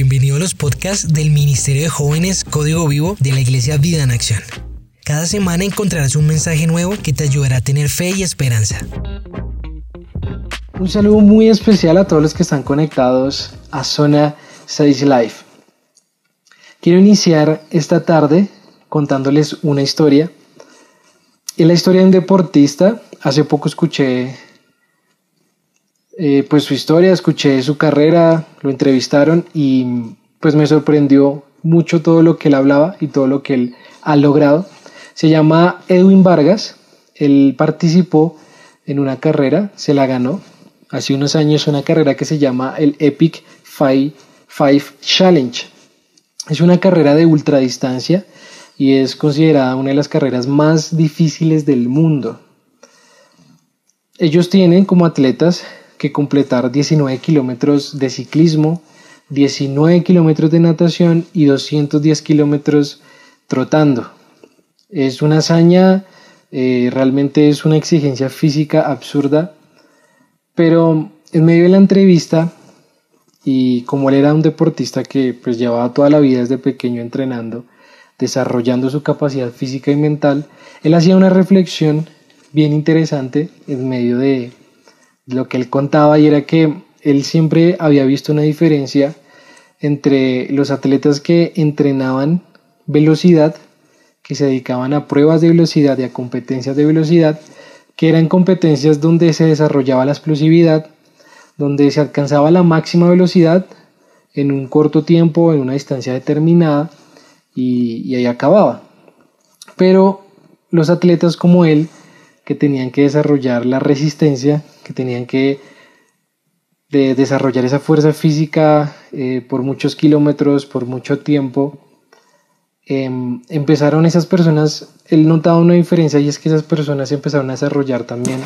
bienvenido a los podcasts del Ministerio de Jóvenes Código Vivo de la Iglesia Vida en Acción. Cada semana encontrarás un mensaje nuevo que te ayudará a tener fe y esperanza. Un saludo muy especial a todos los que están conectados a Zona 6 Live. Quiero iniciar esta tarde contándoles una historia. Es la historia de un deportista. Hace poco escuché eh, pues su historia, escuché su carrera, lo entrevistaron y pues me sorprendió mucho todo lo que él hablaba y todo lo que él ha logrado. Se llama Edwin Vargas, él participó en una carrera, se la ganó hace unos años, una carrera que se llama el Epic Five, Five Challenge. Es una carrera de ultradistancia y es considerada una de las carreras más difíciles del mundo. Ellos tienen como atletas que completar 19 kilómetros de ciclismo, 19 kilómetros de natación y 210 kilómetros trotando. Es una hazaña, eh, realmente es una exigencia física absurda, pero en medio de la entrevista, y como él era un deportista que pues llevaba toda la vida desde pequeño entrenando, desarrollando su capacidad física y mental, él hacía una reflexión bien interesante en medio de, lo que él contaba y era que él siempre había visto una diferencia entre los atletas que entrenaban velocidad, que se dedicaban a pruebas de velocidad y a competencias de velocidad, que eran competencias donde se desarrollaba la explosividad, donde se alcanzaba la máxima velocidad en un corto tiempo, en una distancia determinada, y, y ahí acababa. Pero los atletas como él, que tenían que desarrollar la resistencia, que tenían que desarrollar esa fuerza física eh, por muchos kilómetros, por mucho tiempo. Em, empezaron esas personas, él notaba una diferencia y es que esas personas empezaron a desarrollar también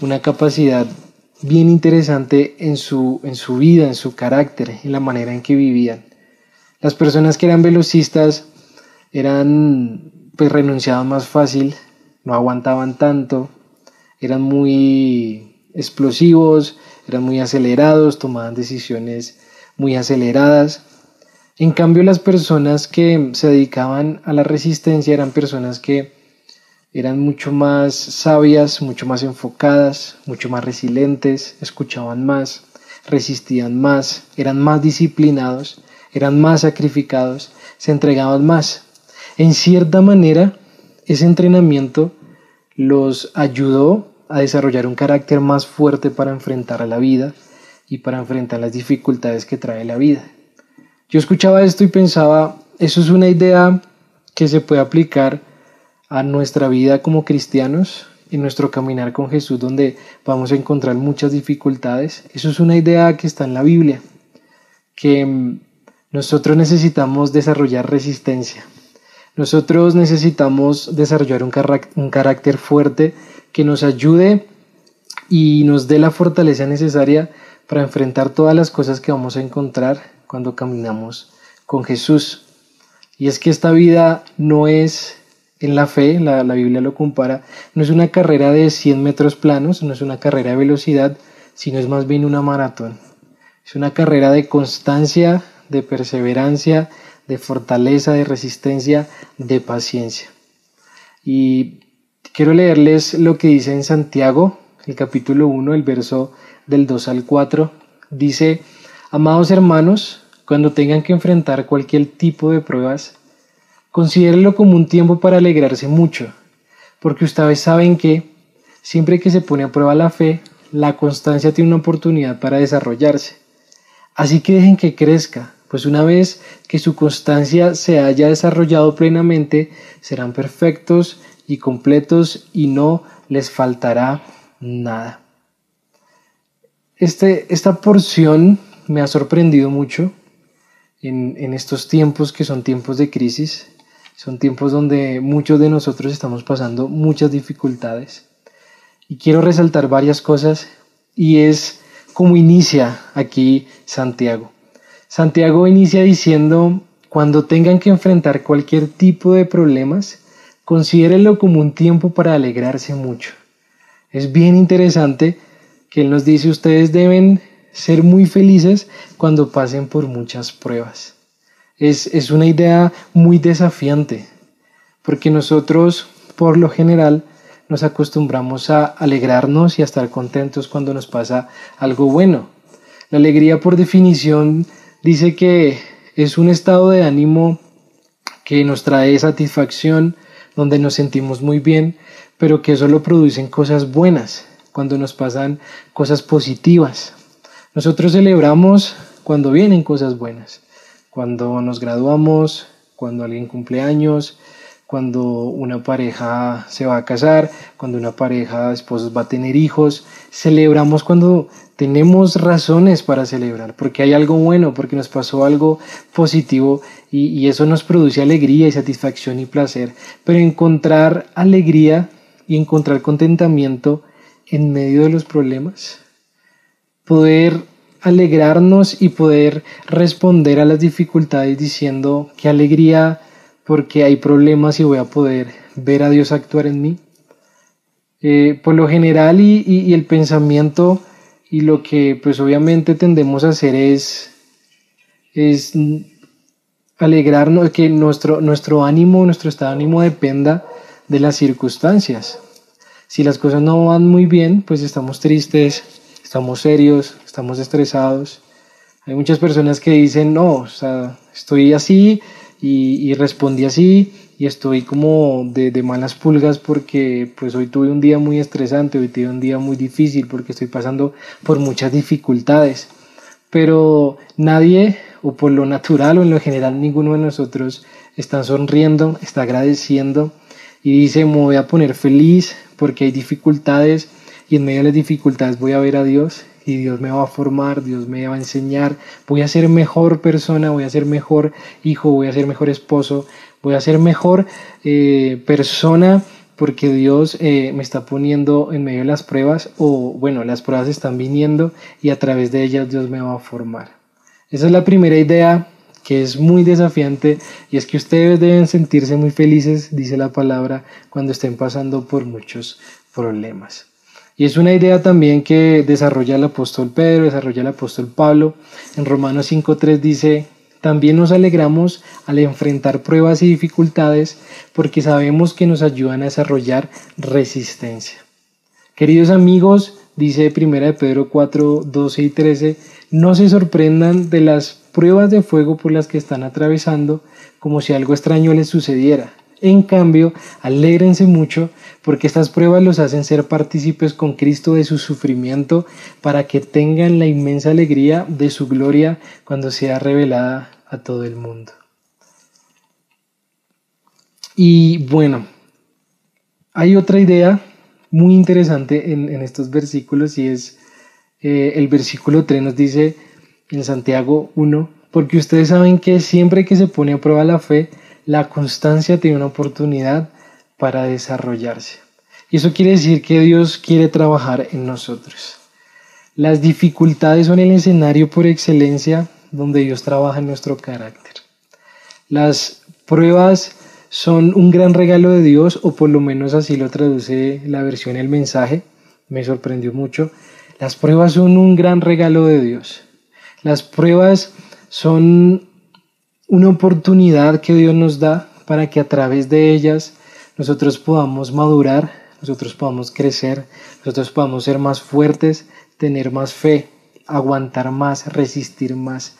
una capacidad bien interesante en su, en su vida, en su carácter, en la manera en que vivían. Las personas que eran velocistas eran, pues renunciaban más fácil, no aguantaban tanto, eran muy explosivos, eran muy acelerados, tomaban decisiones muy aceleradas. En cambio, las personas que se dedicaban a la resistencia eran personas que eran mucho más sabias, mucho más enfocadas, mucho más resilientes, escuchaban más, resistían más, eran más disciplinados, eran más sacrificados, se entregaban más. En cierta manera, ese entrenamiento los ayudó a desarrollar un carácter más fuerte para enfrentar a la vida y para enfrentar las dificultades que trae la vida. Yo escuchaba esto y pensaba, eso es una idea que se puede aplicar a nuestra vida como cristianos, en nuestro caminar con Jesús, donde vamos a encontrar muchas dificultades. Eso es una idea que está en la Biblia, que mm, nosotros necesitamos desarrollar resistencia, nosotros necesitamos desarrollar un, carácter fuerte que nos ayude y nos dé la fortaleza necesaria para enfrentar todas las cosas que vamos a encontrar cuando caminamos con Jesús. Y es que esta vida no es en la fe, la, la, Biblia lo compara, no es una carrera de 100 metros planos, no es una carrera de velocidad, sino es más bien una maratón. Es una carrera de constancia, de perseverancia, de fortaleza, de resistencia, de paciencia. Y quiero leerles lo que dice en Santiago, el capítulo 1, el verso del 2 al 4. Dice, amados hermanos, cuando tengan que enfrentar cualquier tipo de pruebas, considérenlo como un tiempo para alegrarse mucho, porque ustedes saben que siempre que se pone a prueba la fe, la constancia tiene una oportunidad para desarrollarse. Así que dejen que crezca, pues una vez que su constancia se haya desarrollado plenamente, serán perfectos y completos y no les faltará nada. Este, esta porción me ha sorprendido mucho en, en estos tiempos que son tiempos de crisis, son tiempos donde muchos de nosotros estamos pasando muchas dificultades. Y quiero resaltar varias cosas y es como inicia aquí Santiago. Santiago inicia diciendo, cuando tengan que enfrentar cualquier tipo de problemas, considérenlo como un tiempo para alegrarse mucho. Es bien interesante que Él nos dice, ustedes deben ser muy felices cuando pasen por muchas pruebas. Es, es una idea muy desafiante, porque nosotros, por lo general, nos acostumbramos a alegrarnos y a estar contentos cuando nos pasa algo bueno. La alegría, por definición, dice que es un estado de ánimo que nos trae satisfacción, donde nos sentimos muy bien, pero que solo producen cosas buenas, cuando nos pasan cosas positivas. Nosotros celebramos cuando vienen cosas buenas, cuando nos graduamos, cuando alguien cumple años, cuando una pareja se va a casar, cuando una pareja de esposos va a tener hijos. Celebramos cuando tenemos razones para celebrar, porque hay algo bueno, porque nos pasó algo positivo y, eso nos produce alegría y satisfacción y placer. Pero encontrar alegría y encontrar contentamiento en medio de los problemas, poder alegrarnos y poder responder a las dificultades diciendo qué alegría porque hay problemas y voy a poder ver a Dios actuar en mí. Eh, por lo general y, el pensamiento y lo que pues obviamente tendemos a hacer es, es alegrarnos, que nuestro, nuestro ánimo, nuestro estado de ánimo dependa de las circunstancias. Si las cosas no van muy bien, pues estamos tristes, estamos serios, estamos estresados. Hay muchas personas que dicen, no, o sea, estoy así y, respondí así y estoy como de, de, malas pulgas porque pues hoy tuve un día muy estresante, hoy tuve un día muy difícil porque estoy pasando por muchas dificultades. Pero nadie, o por lo natural o en lo general, ninguno de nosotros está sonriendo, está agradeciendo y dice, me voy a poner feliz porque hay dificultades y en medio de las dificultades voy a ver a Dios y Dios me va a formar, Dios me va a enseñar, voy a ser mejor persona, voy a ser mejor hijo, voy a ser mejor esposo, voy a ser mejor eh, persona porque Dios eh, me está poniendo en medio de las pruebas o bueno, las pruebas están viniendo y a través de ellas Dios me va a formar. Esa es la primera idea que es muy desafiante y es que ustedes deben sentirse muy felices, dice la palabra, cuando estén pasando por muchos problemas. Y es una idea también que desarrolla el apóstol Pedro, desarrolla el apóstol Pablo. En Romanos 5.3 dice, también nos alegramos al enfrentar pruebas y dificultades porque sabemos que nos ayudan a desarrollar resistencia. Queridos amigos, dice 1 de Pedro 4, 12 y 13, no se sorprendan de las pruebas de fuego por las que están atravesando como si algo extraño les sucediera. En cambio, alégrense mucho porque estas pruebas los hacen ser partícipes con Cristo de su sufrimiento para que tengan la inmensa alegría de su gloria cuando sea revelada a todo el mundo. Y bueno, hay otra idea muy interesante en, estos versículos y es eh, el versículo 3 nos dice en Santiago 1, porque ustedes saben que siempre que se pone a prueba la fe, la constancia tiene una oportunidad para desarrollarse. Y eso quiere decir que Dios quiere trabajar en nosotros. Las dificultades son el escenario por excelencia donde Dios trabaja en nuestro carácter. Las pruebas son un gran regalo de Dios, o por lo menos así lo traduce la versión El mensaje. Me sorprendió mucho. Las pruebas son un gran regalo de Dios. Las pruebas son una oportunidad que Dios nos da para que a través de ellas nosotros podamos madurar, nosotros podamos crecer, nosotros podamos ser más fuertes, tener más fe, aguantar más, resistir más.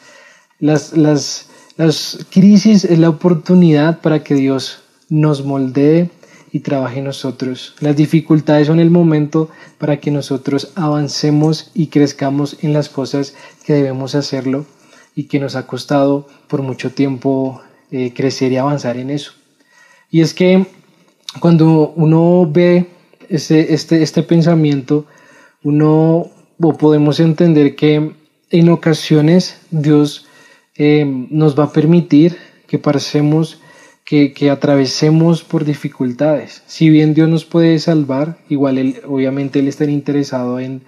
Las, las, las crisis es la oportunidad para que Dios nos moldee y trabaje en nosotros. Las dificultades son el momento para que nosotros avancemos y crezcamos en las cosas que debemos hacerlo y que nos ha costado por mucho tiempo eh, crecer y avanzar en eso. Y es que cuando uno ve este, este, este pensamiento, uno podemos entender que en ocasiones Dios eh, nos va a permitir que pasemos, que, que, atravesemos por dificultades. Si bien Dios nos puede salvar, igual él, obviamente Él está interesado en,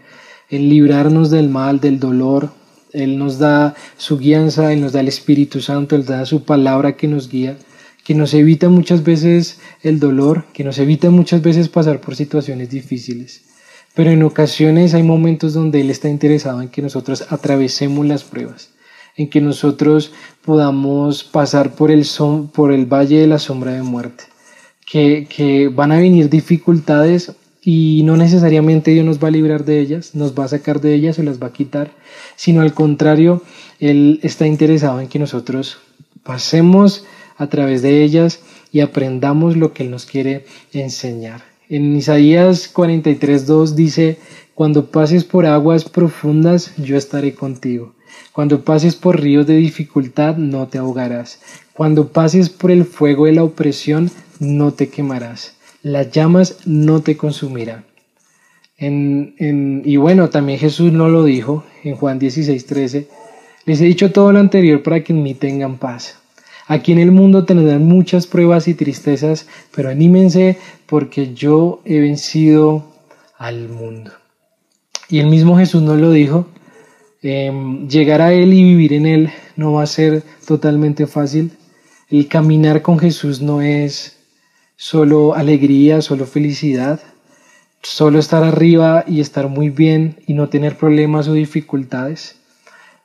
en librarnos del mal, del dolor, él nos da su guianza, Él nos da el Espíritu Santo, Él da su palabra que nos guía, que nos evita muchas veces el dolor, que nos evita muchas veces pasar por situaciones difíciles. pero en ocasiones hay momentos donde Él está interesado en que nosotros atravesemos las pruebas, en que nosotros podamos pasar por el, por el valle de la sombra de muerte, que, que van a venir dificultades y no necesariamente Dios nos va a librar de ellas, nos va a sacar de ellas o las va a quitar, sino al contrario, Él está interesado en que nosotros pasemos a través de ellas y aprendamos lo que Él nos quiere enseñar. En Isaías 43.2 dice, cuando pases por aguas profundas, yo estaré contigo. Cuando pases por ríos de dificultad, no te ahogarás. Cuando pases por el fuego de la opresión, no te quemarás. Las llamas no te consumirán. y bueno, también Jesús no lo dijo en Juan 16.13. Les he dicho todo lo anterior para que en mí tengan paz. Aquí en el mundo tendrán muchas pruebas y tristezas, pero anímense porque yo he vencido al mundo. Y el mismo Jesús nos lo dijo, em, llegar a Él y vivir en Él no va a ser totalmente fácil. El caminar con Jesús no es solo alegría, solo felicidad, solo estar arriba y estar muy bien y no tener problemas o dificultades.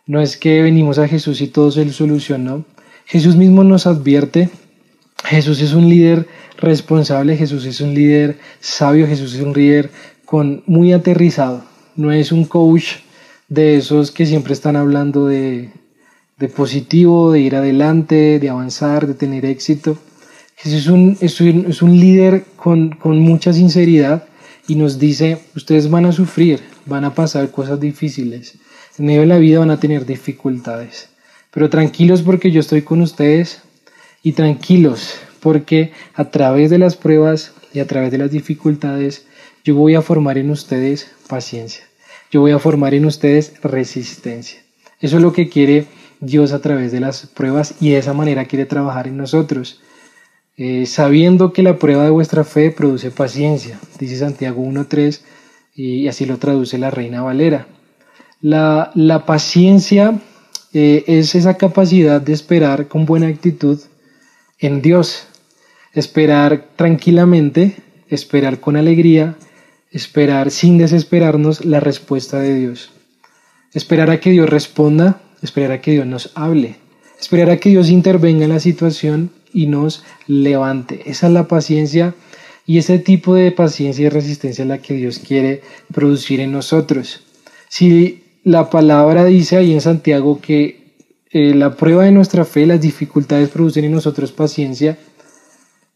No es que venimos a Jesús y todo se solucionó. Jesús mismo nos advierte, Jesús es un líder responsable, Jesús es un líder sabio, Jesús es un líder con muy aterrizado, no es un coach de esos que siempre están hablando de, de positivo, de ir adelante, de avanzar, de tener éxito. Es un, es un, es un líder con, con mucha sinceridad y nos dice, ustedes van a sufrir, van a pasar cosas difíciles, en medio de la vida van a tener dificultades. Pero tranquilos porque yo estoy con ustedes y tranquilos porque a través de las pruebas y a través de las dificultades yo voy a formar en ustedes paciencia. Yo voy a formar en ustedes resistencia. Eso es lo que quiere Dios a través de las pruebas y de esa manera quiere trabajar en nosotros. Eh, sabiendo que la prueba de vuestra fe produce paciencia, dice Santiago 1.3 y así lo traduce la Reina Valera. La, la paciencia eh, es esa capacidad de esperar con buena actitud en Dios, esperar tranquilamente, esperar con alegría, esperar sin desesperarnos la respuesta de Dios, esperar a que Dios responda, esperar a que Dios nos hable, esperar a que Dios intervenga en la situación y nos levante. Esa es la paciencia y ese tipo de paciencia y resistencia es la que Dios quiere producir en nosotros. Si la palabra dice ahí en Santiago que eh, la prueba de nuestra fe, las dificultades producen en nosotros paciencia.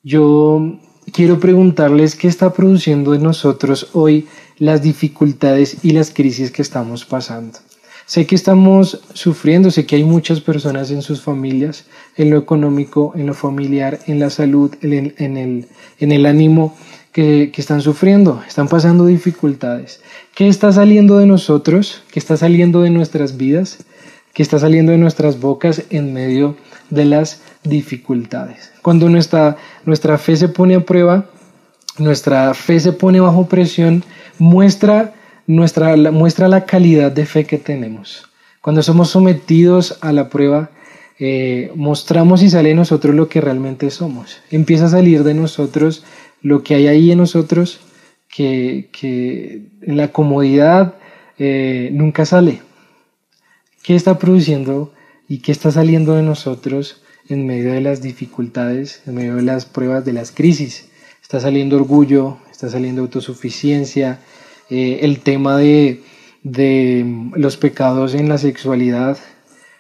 Yo quiero preguntarles qué está produciendo en nosotros hoy las dificultades y las crisis que estamos pasando. Sé que estamos sufriendo, sé que hay muchas personas en sus familias, en lo económico, en lo familiar, en la salud, en, en, el, en el ánimo, que, están sufriendo, están pasando dificultades. ¿Qué está saliendo de nosotros? ¿Qué está saliendo de nuestras vidas? ¿Qué está saliendo de nuestras bocas en medio de las dificultades? Cuando nuestra, nuestra fe se pone a prueba, nuestra fe se pone bajo presión, muestra, nuestra, muestra la calidad de fe que tenemos. Cuando somos sometidos a la prueba, eh, mostramos y sale de nosotros lo que realmente somos. Empieza a salir de nosotros lo que hay ahí en nosotros que, en la comodidad eh, nunca sale. ¿Qué está produciendo y qué está saliendo de nosotros en medio de las dificultades, en medio de las pruebas, de las crisis? Está saliendo orgullo, está saliendo autosuficiencia, eh, el tema de, de los pecados en la sexualidad,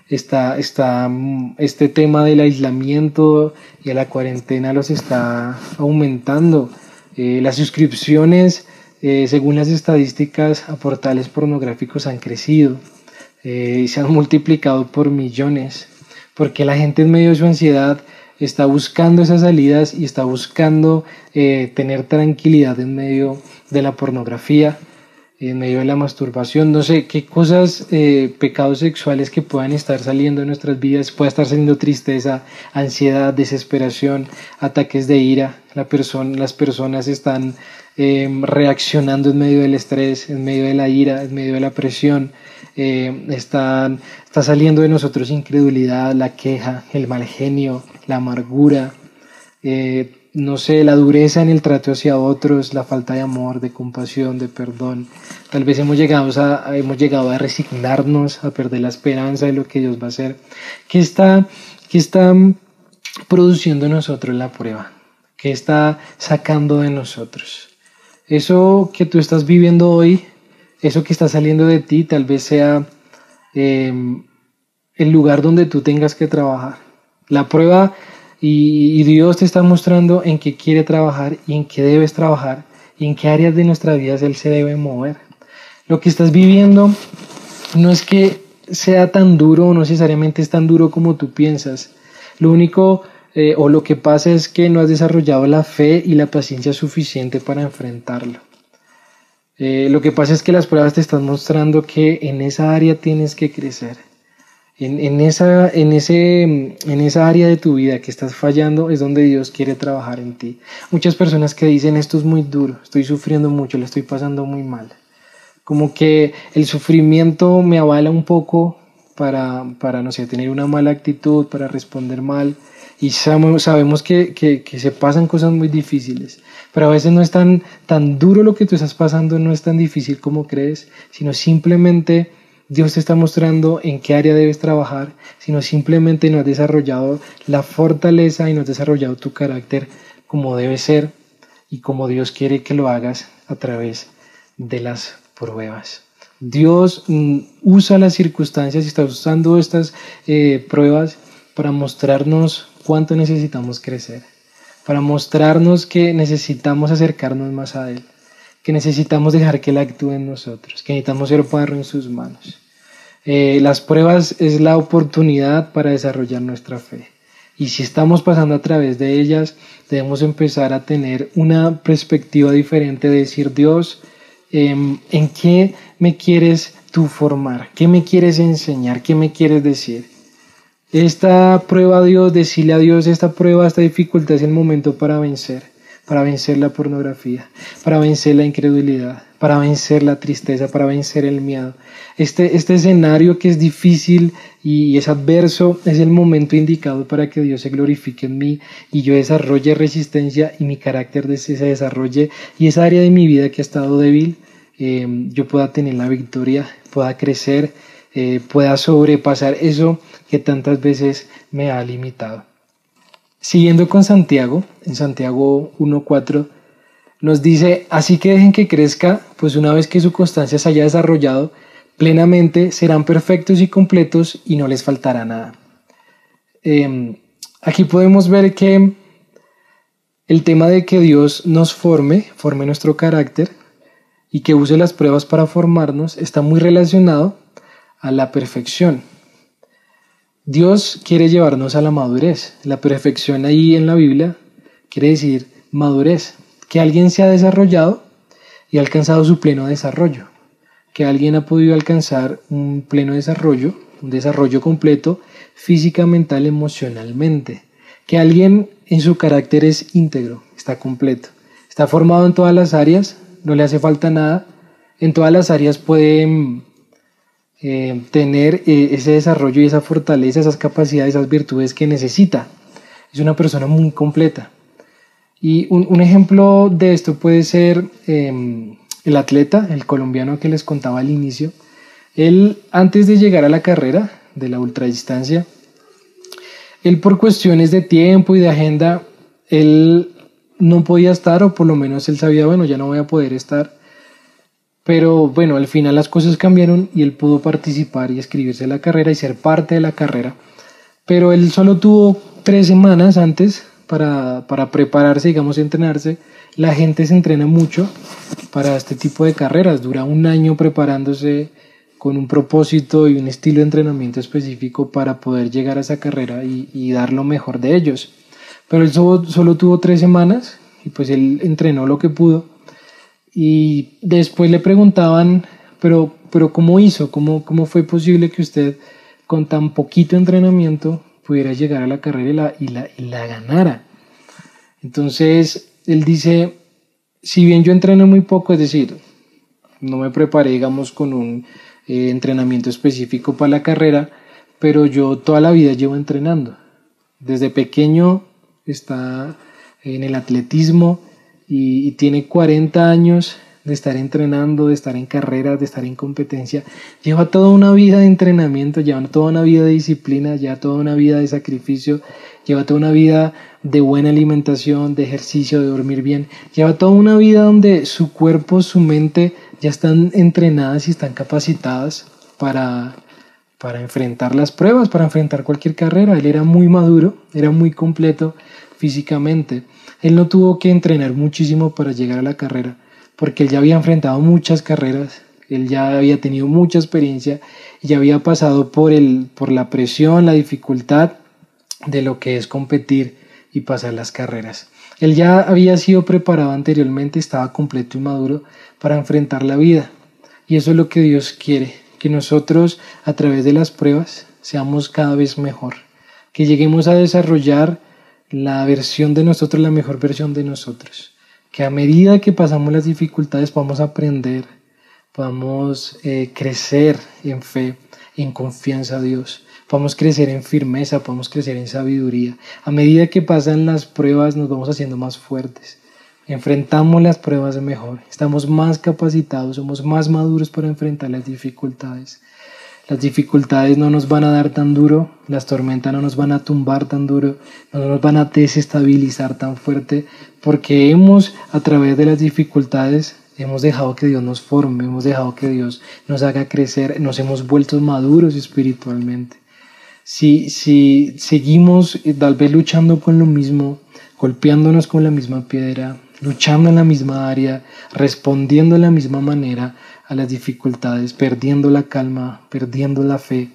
está, está, este tema del aislamiento y de la cuarentena los está aumentando. Eh, las suscripciones, eh, según las estadísticas, a portales pornográficos han crecido se han multiplicado por millones, porque la gente en medio de su ansiedad está buscando esas salidas y está buscando tener tranquilidad en medio de la pornografía en medio de la masturbación, no sé qué cosas, eh, pecados sexuales que puedan estar saliendo en nuestras vidas, pueda estar saliendo tristeza, ansiedad, desesperación, ataques de ira, la persona, las personas están em, reaccionando en medio del estrés, en medio de la ira, en medio de la presión, están, está saliendo de nosotros incredulidad, la queja, el mal genio, la amargura, eh, no sé, la dureza en el trato hacia otros, la falta de amor, de compasión, de perdón. Tal vez hemos llegado a, hemos llegado a resignarnos, a perder la esperanza de lo que Dios va a hacer. ¿Qué está, qué está produciendo en nosotros la prueba? ¿Qué está sacando de nosotros? Eso que tú estás viviendo hoy, eso que está saliendo de ti, tal vez sea em, el lugar donde tú tengas que trabajar. La prueba y, Dios te está mostrando en qué quiere trabajar y en qué debes trabajar y en qué áreas de nuestra vida Él se debe mover. Lo que estás viviendo no es que sea tan duro o no necesariamente es tan duro como tú piensas. Lo único eh, o lo que pasa es que no has desarrollado la fe y la paciencia suficiente para enfrentarlo. Eh, lo que pasa es que las pruebas te están mostrando que en esa área tienes que crecer en, esa, en, ese, en esa área de tu vida que estás fallando es donde Dios quiere trabajar en ti. Muchas personas que dicen esto es muy duro, estoy sufriendo mucho, le estoy pasando muy mal. Como que el sufrimiento me avala un poco para, para no sé, tener una mala actitud, para responder mal. Y sabemos, sabemos que, que, que, se pasan cosas muy difíciles, pero a veces no es tan, tan duro lo que tú estás pasando, no es tan difícil como crees, sino simplemente Dios te está mostrando en qué área debes trabajar, sino simplemente no has desarrollado la fortaleza y no has desarrollado tu carácter como debe ser y como Dios quiere que lo hagas a través de las pruebas. Dios mm, usa las circunstancias y está usando estas eh, pruebas para mostrarnos cuánto necesitamos crecer, para mostrarnos que necesitamos acercarnos más a Él que necesitamos dejar que Él actúe en nosotros, que necesitamos ser barro en sus manos. Eh, las pruebas es la oportunidad para desarrollar nuestra fe. Y si estamos pasando a través de ellas, debemos empezar a tener una perspectiva diferente de decir, Dios, em, ¿en qué me quieres tú formar? ¿Qué me quieres enseñar? ¿Qué me quieres decir? Esta prueba, Dios, decirle a Dios, esta prueba, esta dificultad es el momento para vencer para vencer la pornografía, para vencer la incredulidad, para vencer la tristeza, para vencer el miedo. Este, este escenario que es difícil y es adverso es el momento indicado para que Dios se glorifique en mí y yo desarrolle resistencia y mi carácter se desarrolle y esa área de mi vida que ha estado débil, eh, yo pueda tener la victoria, pueda crecer, eh, pueda sobrepasar eso que tantas veces me ha limitado. Siguiendo con Santiago, en Santiago 1.4, nos dice, así que dejen que crezca, pues una vez que su constancia se haya desarrollado plenamente, serán perfectos y completos y no les faltará nada. Em, aquí podemos ver que el tema de que Dios nos forme, forme nuestro carácter y que use las pruebas para formarnos, está muy relacionado a la perfección. Dios quiere llevarnos a la madurez. La perfección ahí en la Biblia quiere decir madurez, que alguien se ha desarrollado y ha alcanzado su pleno desarrollo, que alguien ha podido alcanzar un pleno desarrollo, un desarrollo completo física, mental, emocionalmente, que alguien en su carácter es íntegro, está completo, está formado en todas las áreas, no le hace falta nada, en todas las áreas puede eh, tener eh, ese desarrollo y esa fortaleza, esas capacidades, esas virtudes que necesita. Es una persona muy completa. Y un, ejemplo de esto puede ser em, el atleta, el colombiano que les contaba al inicio. Él, antes de llegar a la carrera de la ultradistancia, él por cuestiones de tiempo y de agenda, él no podía estar, o por lo menos él sabía, bueno, ya no voy a poder estar pero bueno, al final las cosas cambiaron y él pudo participar y escribirse la carrera y ser parte de la carrera. Pero él solo tuvo tres semanas antes para, para prepararse, digamos, entrenarse. La gente se entrena mucho para este tipo de carreras. Dura un año preparándose con un propósito y un estilo de entrenamiento específico para poder llegar a esa carrera y, dar lo mejor de ellos. Pero él solo, solo tuvo tres semanas y pues él entrenó lo que pudo y después le preguntaban, pero, pero ¿cómo hizo? ¿Cómo, ¿Cómo fue posible que usted con tan poquito entrenamiento pudiera llegar a la carrera y la, y la, y la ganara? Entonces, él dice, si bien yo entreno muy poco, es decir, no me preparé, con un eh, entrenamiento específico para la carrera, pero yo toda la vida llevo entrenando. Desde pequeño está en el atletismo y, tiene 40 años de estar entrenando, de estar en carreras, de estar en competencia. Lleva toda una vida de entrenamiento, lleva toda una vida de disciplina, lleva toda una vida de sacrificio, lleva toda una vida de buena alimentación, de ejercicio, de dormir bien. Lleva toda una vida donde su cuerpo, su mente ya están entrenadas y están capacitadas para, para enfrentar las pruebas, para enfrentar cualquier carrera. Él era muy maduro, era muy completo físicamente. Él no tuvo que entrenar muchísimo para llegar a la carrera, porque él ya había enfrentado muchas carreras, él ya había tenido mucha experiencia ya había pasado por, el, por la presión, la dificultad de lo que es competir y pasar las carreras. Él ya había sido preparado anteriormente, estaba completo y maduro para enfrentar la vida. Y eso es lo que Dios quiere, que nosotros a través de las pruebas seamos cada vez mejor, que lleguemos a desarrollar la versión de nosotros, la mejor versión de nosotros, que a medida que pasamos las dificultades a aprender, podamos eh, crecer en fe, en confianza a Dios, podamos crecer en firmeza, podamos crecer en sabiduría. A medida que pasan las pruebas nos vamos haciendo más fuertes. Enfrentamos las pruebas mejor, estamos más capacitados, somos más maduros para enfrentar las dificultades. Las dificultades no nos van a dar tan duro, las tormentas no nos van a tumbar tan duro, no nos van a desestabilizar tan fuerte, porque hemos a través de las dificultades hemos dejado que Dios nos forme, hemos dejado que Dios nos haga crecer, nos hemos vuelto maduros espiritualmente. Si, si seguimos eh, tal vez luchando con lo mismo, golpeándonos con la misma piedra, luchando en la misma área, respondiendo de la misma manera a las dificultades, perdiendo la calma, perdiendo la fe,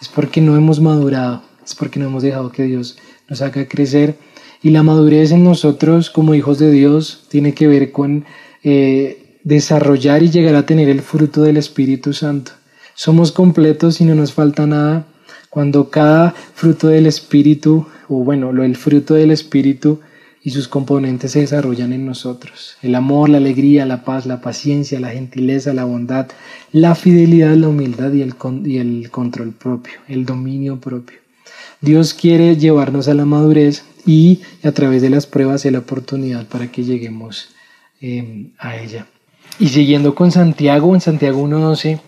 es porque no hemos madurado, es porque no hemos dejado que Dios nos haga crecer. Y la madurez en nosotros como hijos de Dios tiene que ver con eh, desarrollar y llegar a tener el fruto del Espíritu Santo. Somos completos y no nos falta nada cuando cada fruto del Espíritu, o bueno, el fruto del Espíritu y sus componentes se desarrollan en nosotros. El amor, la alegría, la paz, la paciencia, la gentileza, la bondad, la fidelidad, la humildad y el, y el control propio, el dominio propio. Dios quiere llevarnos a la madurez y a través de las pruebas es la oportunidad para que lleguemos em, a ella. Y siguiendo con Santiago, en Santiago 1.12,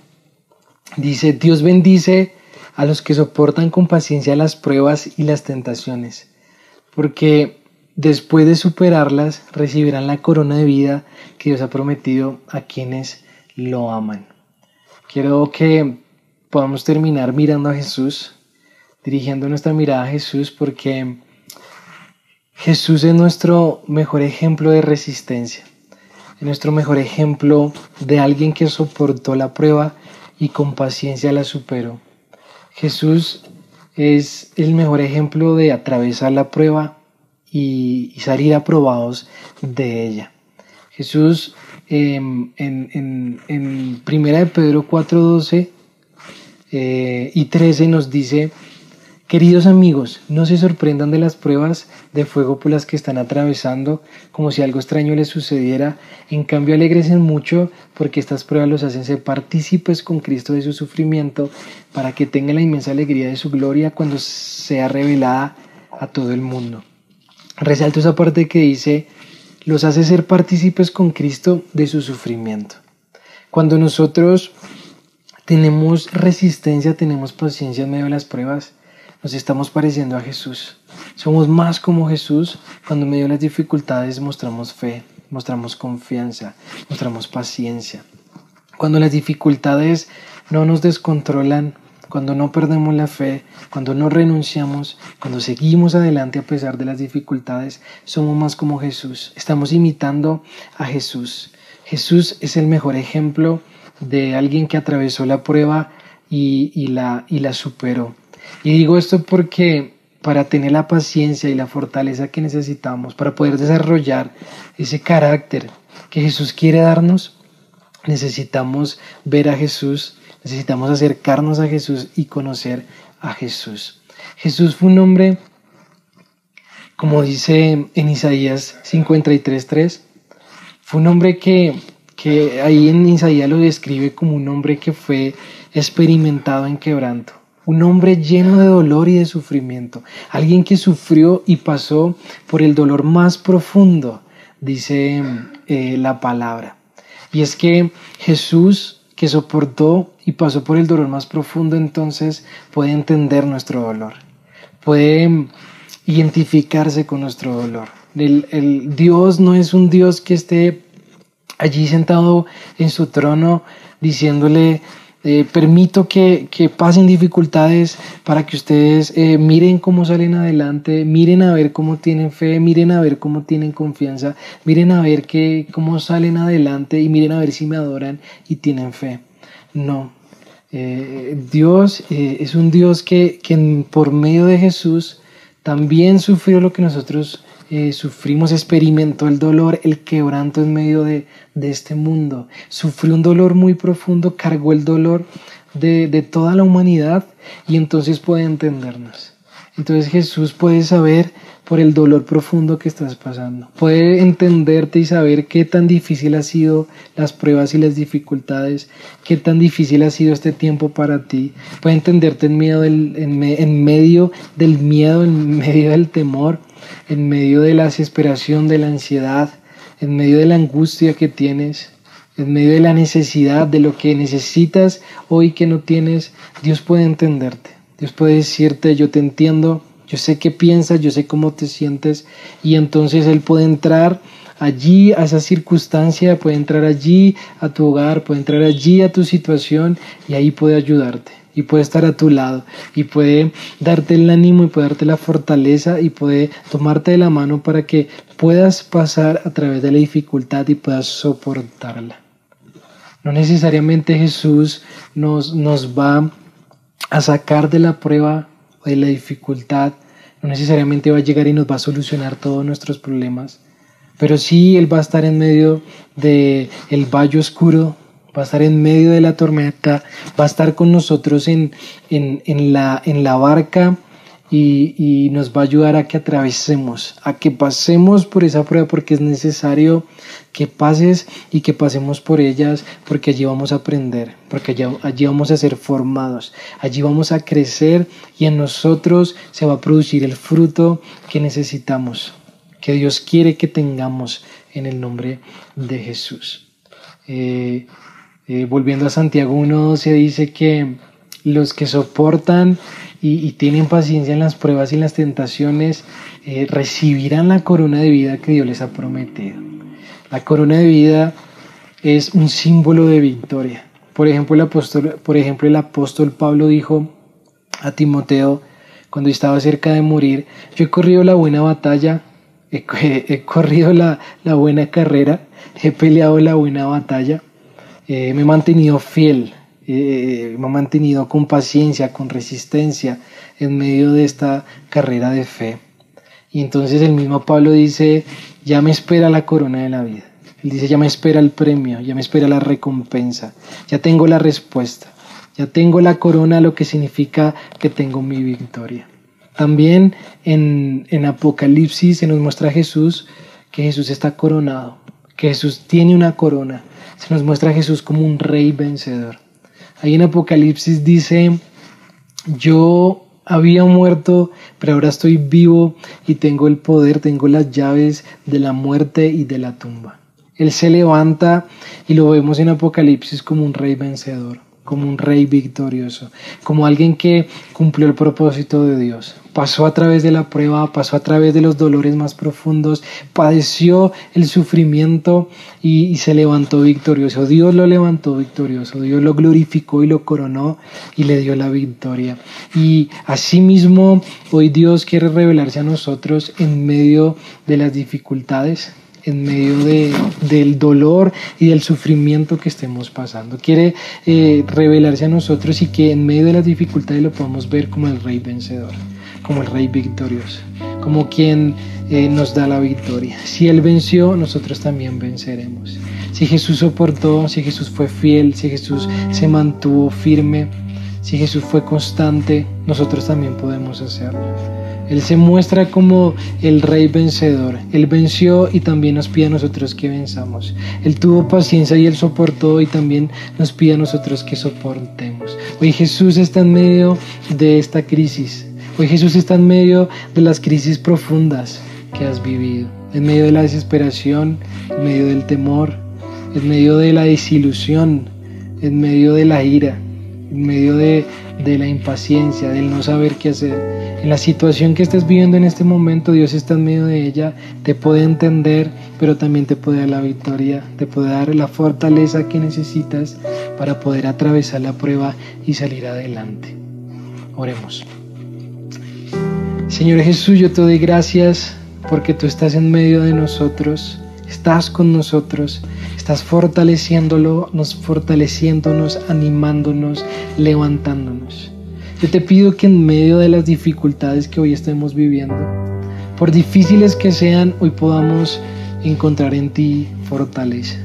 dice, Dios bendice a los que soportan con paciencia las pruebas y las tentaciones, porque después de superarlas recibirán la corona de vida que Dios ha prometido a quienes lo aman. Quiero que podamos terminar mirando a Jesús, dirigiendo nuestra mirada a Jesús, porque Jesús es nuestro mejor ejemplo de resistencia, es nuestro mejor ejemplo de alguien que soportó la prueba y con paciencia la superó. Jesús es el mejor ejemplo de atravesar la prueba y, salir aprobados de ella. Jesús em, en, en, Primera de Pedro 4:12 eh, y 13 nos dice, Queridos amigos, no se sorprendan de las pruebas de fuego por las que están atravesando, como si algo extraño les sucediera. En cambio, alegresen mucho porque estas pruebas los hacen ser partícipes con Cristo de su sufrimiento, para que tengan la inmensa alegría de su gloria cuando sea revelada a todo el mundo. Resalto esa parte que dice, los hace ser partícipes con Cristo de su sufrimiento. Cuando nosotros tenemos resistencia, tenemos paciencia en medio de las pruebas, nos estamos pareciendo a Jesús. Somos más como Jesús cuando en medio de las dificultades mostramos fe, mostramos confianza, mostramos paciencia. Cuando las dificultades no nos descontrolan, cuando no perdemos la fe, cuando no renunciamos, cuando seguimos adelante a pesar de las dificultades, somos más como Jesús. Estamos imitando a Jesús. Jesús es el mejor ejemplo de alguien que atravesó la prueba y, la, superó. Y digo esto porque para tener la paciencia y la fortaleza que necesitamos, para poder desarrollar ese carácter que Jesús quiere darnos, necesitamos ver a Jesús, necesitamos acercarnos a Jesús y conocer a Jesús. Jesús fue un hombre, como dice en Isaías 53.3, fue un hombre que, que ahí en Isaías lo describe como un hombre que fue experimentado en quebranto un hombre lleno de dolor y de sufrimiento, alguien que sufrió y pasó por el dolor más profundo, dice eh, la palabra. Y es que Jesús, que soportó y pasó por el dolor más profundo, entonces puede entender nuestro dolor, puede identificarse con nuestro dolor. El, el Dios no es un Dios que esté allí sentado en su trono diciéndole, eh, permito que, pasen dificultades para que ustedes eh, miren cómo salen adelante, miren a ver cómo tienen fe, miren a ver cómo tienen confianza, miren a ver que, cómo salen adelante y miren a ver si me adoran y tienen fe. No, eh, Dios es un Dios que, que por medio de Jesús también sufrió lo que nosotros eh, sufrimos, experimentó el dolor, el quebranto en medio de, este mundo. Sufrió un dolor muy profundo, cargó el dolor de, de toda la humanidad y entonces puede entendernos. Entonces Jesús puede saber por el dolor profundo que estás pasando. Puede entenderte y saber qué tan difícil ha sido las pruebas y las dificultades, qué tan difícil ha sido este tiempo para ti. Puede entenderte en, del, en, en medio del miedo, en medio del temor en medio de la desesperación, de la ansiedad, en medio de la angustia que tienes, en medio de la necesidad, de lo que necesitas hoy que no tienes, Dios puede entenderte. Dios puede decirte, yo te entiendo, yo sé qué piensas, yo sé cómo te sientes, y entonces Él puede entrar allí a esa circunstancia, puede entrar allí a tu hogar, puede entrar allí a tu situación y ahí puede ayudarte y puede estar a tu lado y puede darte el ánimo y puede darte la fortaleza y puede tomarte de la mano para que puedas pasar a través de la dificultad y puedas soportarla. No necesariamente Jesús nos, nos va a sacar de la prueba o de la dificultad, no necesariamente va a llegar y nos va a solucionar todos nuestros problemas, pero sí Él va a estar en medio del el valle oscuro va a estar en medio de la tormenta, va a estar con nosotros en, en, la, en la barca y, nos va a ayudar a que atravesemos, a que pasemos por esa prueba porque es necesario que pases y que pasemos por ellas porque allí vamos a aprender, porque allí, allí vamos a ser formados, allí vamos a crecer y en nosotros se va a producir el fruto que necesitamos, que Dios quiere que tengamos en el nombre de Jesús. Eh, eh, volviendo a Santiago 1 se dice que los que soportan y, tienen paciencia en las pruebas y las tentaciones eh, recibirán la corona de vida que Dios les ha prometido. La corona de vida es un símbolo de victoria. Por ejemplo, el apóstol, por ejemplo, el apóstol Pablo dijo a Timoteo cuando estaba cerca de morir, yo he corrido la buena batalla, he, corrido la, la buena carrera, he peleado la buena batalla eh, me he mantenido fiel, eh, me he mantenido con paciencia, con resistencia en medio de esta carrera de fe. Y entonces el mismo Pablo dice, ya me espera la corona de la vida. Él dice, ya me espera el premio, ya me espera la recompensa, ya tengo la respuesta, ya tengo la corona, lo que significa que tengo mi victoria. También en, en Apocalipsis se nos muestra a Jesús que Jesús está coronado, que Jesús tiene una corona se nos muestra a Jesús como un rey vencedor. Ahí en Apocalipsis dice, yo había muerto, pero ahora estoy vivo y tengo el poder, tengo las llaves de la muerte y de la tumba. Él se levanta y lo vemos en Apocalipsis como un rey vencedor como un rey victorioso, como alguien que cumplió el propósito de Dios. Pasó a través de la prueba, pasó a través de los dolores más profundos, padeció el sufrimiento y, se levantó victorioso. Dios lo levantó victorioso, Dios lo glorificó y lo coronó y le dio la victoria. Y asimismo, hoy Dios quiere revelarse a nosotros en medio de las dificultades, en medio de, del dolor y del sufrimiento que estemos pasando. Quiere eh, revelarse a nosotros y que en medio de las dificultades lo podamos ver como el rey vencedor, como el rey victorioso, como quien eh, nos da la victoria. Si Él venció, nosotros también venceremos. Si Jesús soportó, si Jesús fue fiel, si Jesús se mantuvo firme, si Jesús fue constante, nosotros también podemos hacerlo. Él se muestra como el rey vencedor. Él venció y también nos pide a nosotros que venzamos. Él tuvo paciencia y él soportó y también nos pide a nosotros que soportemos. Hoy Jesús está en medio de esta crisis. Hoy Jesús está en medio de las crisis profundas que has vivido. En medio de la desesperación, en medio del temor, en medio de la desilusión, en medio de la ira, en medio de, la impaciencia, del no saber qué hacer. En la situación que estés viviendo en este momento, Dios está en medio de ella, te puede entender, pero también te puede dar la victoria, te puede dar la fortaleza que necesitas para poder atravesar la prueba y salir adelante. Oremos. Señor Jesús, yo te doy gracias porque tú estás en medio de nosotros, estás con nosotros Estás fortaleciéndolo, nos fortaleciéndonos, animándonos, levantándonos. Yo te pido que en medio de las dificultades que hoy estemos viviendo, por difíciles que sean, hoy podamos encontrar en ti fortaleza.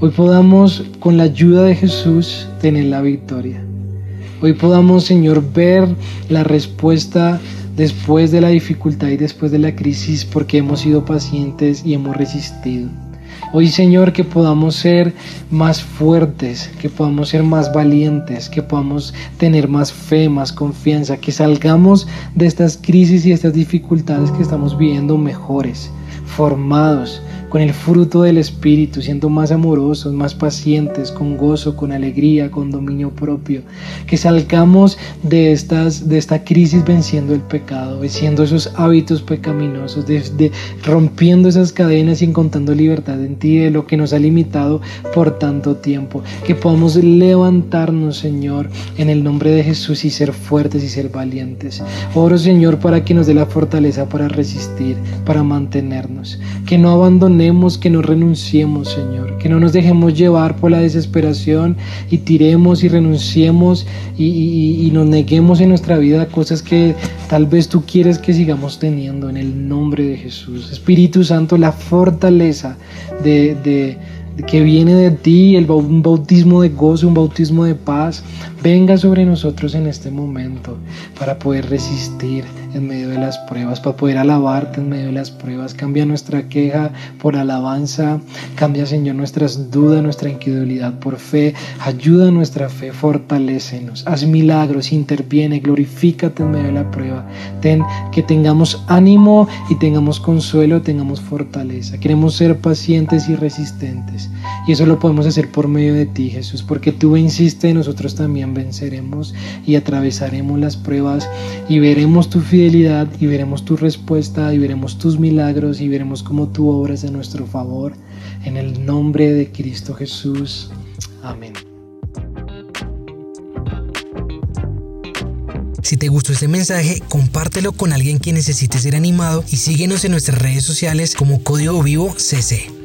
Hoy podamos, con la ayuda de Jesús, tener la victoria. Hoy podamos, Señor, ver la respuesta después de la dificultad y después de la crisis porque hemos sido pacientes y hemos resistido. Hoy Señor que podamos ser más fuertes, que podamos ser más valientes, que podamos tener más fe, más confianza, que salgamos de estas crisis y estas dificultades que estamos viviendo mejores, formados, con el fruto del Espíritu, siendo más amorosos, más pacientes, con gozo, con alegría, con dominio propio. Que salgamos de, estas, de esta crisis venciendo el pecado, venciendo esos hábitos pecaminosos, de, rompiendo esas cadenas y encontrando libertad en ti de lo que nos ha limitado por tanto tiempo. Que podamos levantarnos, Señor, en el nombre de Jesús y ser fuertes y ser valientes. Oro, Señor, para que nos dé la fortaleza para resistir, para mantenernos. Que no abandonemos que no renunciemos, Señor, que no nos dejemos llevar por la desesperación y tiremos y renunciemos y, nos neguemos en nuestra vida cosas que tal vez tú quieres que sigamos teniendo en el nombre de Jesús. Espíritu Santo, la fortaleza de, que viene de ti, el, un bautismo de gozo, un bautismo de paz, venga sobre nosotros en este momento para poder resistir en medio de las pruebas, para poder alabarte en medio de las pruebas. Cambia nuestra queja por alabanza, cambia Señor nuestras dudas, nuestra incredulidad por fe, ayuda nuestra fe, fortalecenos, haz milagros, interviene, glorifícate en medio de la prueba. Ten que tengamos ánimo y tengamos consuelo, tengamos fortaleza. Queremos ser pacientes y resistentes. Y eso lo podemos hacer por medio de ti, Jesús, porque tú insistes, nosotros venceremos y atravesaremos las pruebas y veremos tu fidelidad y veremos tu respuesta y veremos tus milagros y veremos cómo tú obras a nuestro favor. En el nombre de Cristo Jesús. Amén. Si te gustó este mensaje, compártelo con alguien que necesite ser animado y síguenos en nuestras redes sociales como Código Vivo CC.